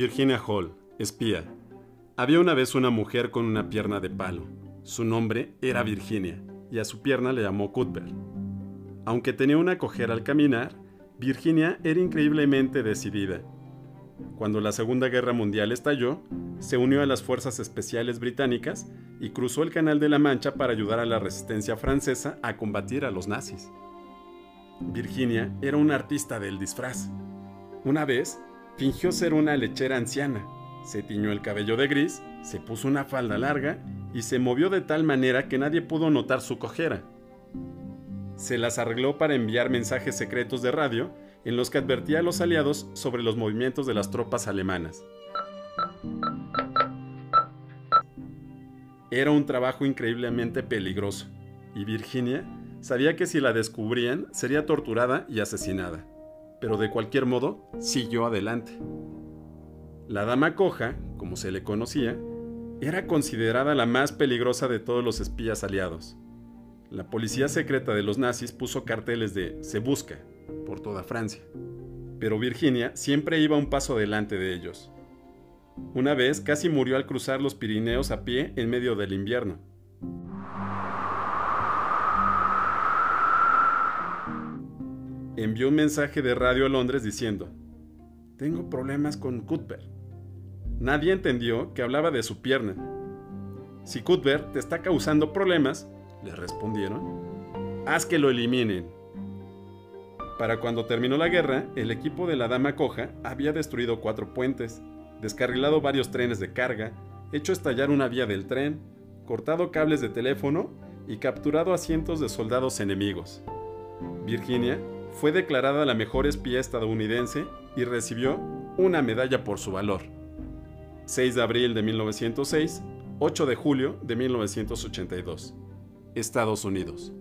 Virginia Hall, espía. Había una vez una mujer con una pierna de palo. Su nombre era Virginia y a su pierna le llamó Cuthbert. Aunque tenía una cojera al caminar, Virginia era increíblemente decidida. Cuando la Segunda Guerra Mundial estalló, se unió a las fuerzas especiales británicas y cruzó el Canal de la Mancha para ayudar a la resistencia francesa a combatir a los nazis. Virginia era una artista del disfraz. Una vez, fingió ser una lechera anciana, se tiñó el cabello de gris, se puso una falda larga y se movió de tal manera que nadie pudo notar su cojera. Se las arregló para enviar mensajes secretos de radio en los que advertía a los aliados sobre los movimientos de las tropas alemanas. Era un trabajo increíblemente peligroso, y Virginia sabía que si la descubrían sería torturada y asesinada, pero de cualquier modo siguió adelante. La dama coja, como se le conocía, era considerada la más peligrosa de todos los espías aliados. La policía secreta de los nazis puso carteles de Se busca por toda Francia, pero Virginia siempre iba un paso delante de ellos. Una vez casi murió al cruzar los Pirineos a pie en medio del invierno. Envió un mensaje de radio a Londres diciendo, Tengo problemas con Cuthbert. Nadie entendió que hablaba de su pierna. Si Cuthbert te está causando problemas, le respondieron, haz que lo eliminen. Para cuando terminó la guerra, el equipo de la Dama Coja había destruido cuatro puentes, descarrilado varios trenes de carga, hecho estallar una vía del tren, cortado cables de teléfono y capturado a cientos de soldados enemigos. Virginia fue declarada la mejor espía estadounidense y recibió una medalla por su valor. 6 de abril de 1906, 8 de julio de 1982. Estados Unidos.